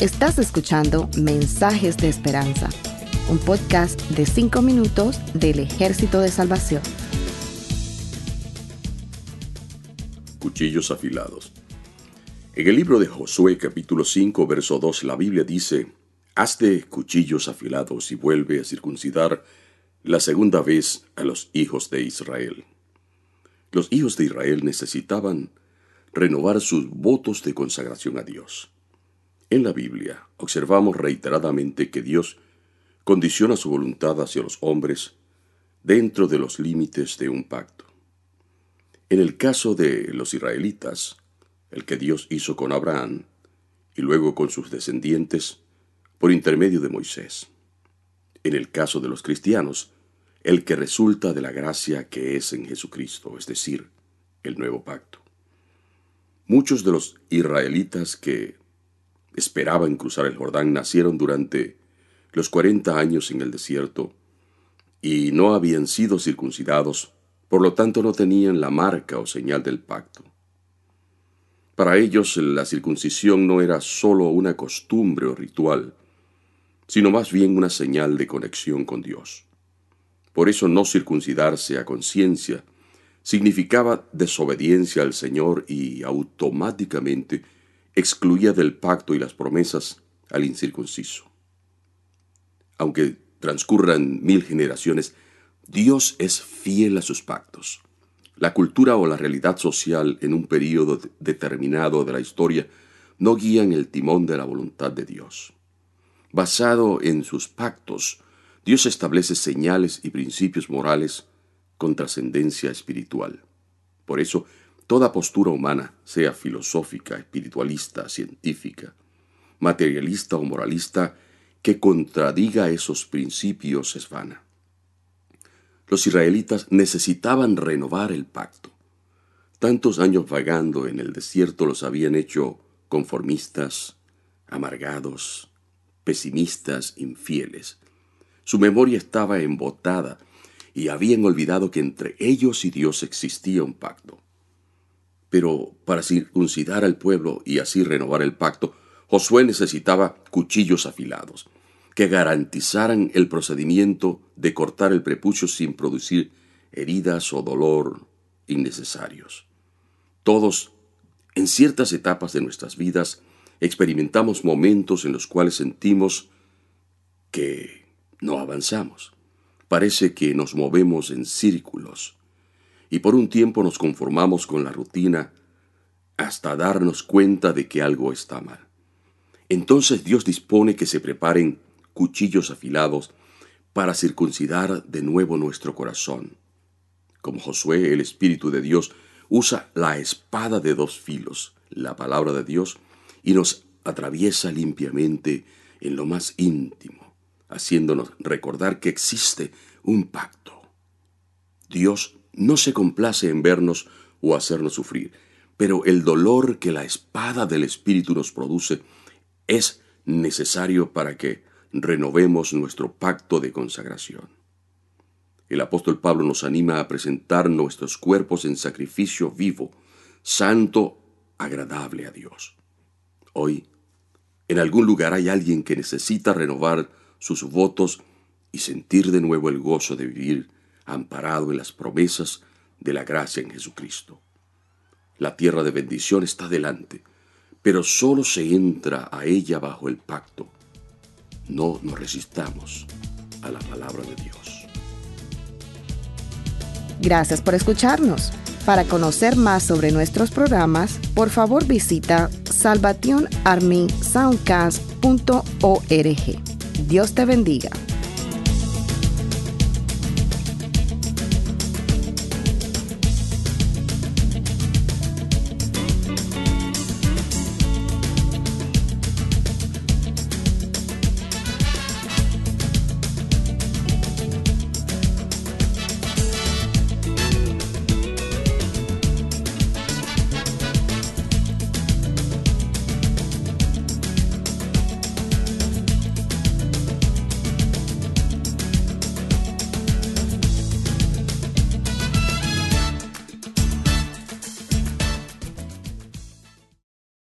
Estás escuchando Mensajes de Esperanza, un podcast de 5 minutos del Ejército de Salvación. Cuchillos afilados. En el libro de Josué capítulo 5 verso 2 la Biblia dice, Hazte cuchillos afilados y vuelve a circuncidar la segunda vez a los hijos de Israel. Los hijos de Israel necesitaban renovar sus votos de consagración a Dios. En la Biblia observamos reiteradamente que Dios condiciona su voluntad hacia los hombres dentro de los límites de un pacto. En el caso de los israelitas, el que Dios hizo con Abraham y luego con sus descendientes por intermedio de Moisés. En el caso de los cristianos, el que resulta de la gracia que es en Jesucristo, es decir, el nuevo pacto. Muchos de los israelitas que esperaban cruzar el Jordán nacieron durante los cuarenta años en el desierto y no habían sido circuncidados, por lo tanto no tenían la marca o señal del pacto. Para ellos la circuncisión no era sólo una costumbre o ritual, sino más bien una señal de conexión con Dios. Por eso no circuncidarse a conciencia significaba desobediencia al Señor y automáticamente excluía del pacto y las promesas al incircunciso. Aunque transcurran mil generaciones, Dios es fiel a sus pactos. La cultura o la realidad social en un periodo determinado de la historia no guían el timón de la voluntad de Dios. Basado en sus pactos, Dios establece señales y principios morales con trascendencia espiritual. Por eso, Toda postura humana, sea filosófica, espiritualista, científica, materialista o moralista, que contradiga esos principios es vana. Los israelitas necesitaban renovar el pacto. Tantos años vagando en el desierto los habían hecho conformistas, amargados, pesimistas, infieles. Su memoria estaba embotada y habían olvidado que entre ellos y Dios existía un pacto. Pero para circuncidar al pueblo y así renovar el pacto, Josué necesitaba cuchillos afilados, que garantizaran el procedimiento de cortar el prepucio sin producir heridas o dolor innecesarios. Todos, en ciertas etapas de nuestras vidas, experimentamos momentos en los cuales sentimos que no avanzamos. Parece que nos movemos en círculos y por un tiempo nos conformamos con la rutina hasta darnos cuenta de que algo está mal. Entonces Dios dispone que se preparen cuchillos afilados para circuncidar de nuevo nuestro corazón. Como Josué, el Espíritu de Dios usa la espada de dos filos, la palabra de Dios, y nos atraviesa limpiamente en lo más íntimo, haciéndonos recordar que existe un pacto. Dios no se complace en vernos o hacernos sufrir, pero el dolor que la espada del Espíritu nos produce es necesario para que renovemos nuestro pacto de consagración. El apóstol Pablo nos anima a presentar nuestros cuerpos en sacrificio vivo, santo, agradable a Dios. Hoy, en algún lugar hay alguien que necesita renovar sus votos y sentir de nuevo el gozo de vivir amparado en las promesas de la gracia en Jesucristo. La tierra de bendición está delante, pero solo se entra a ella bajo el pacto. No nos resistamos a la palabra de Dios. Gracias por escucharnos. Para conocer más sobre nuestros programas, por favor visita salvationarmysoundcast.org. Dios te bendiga.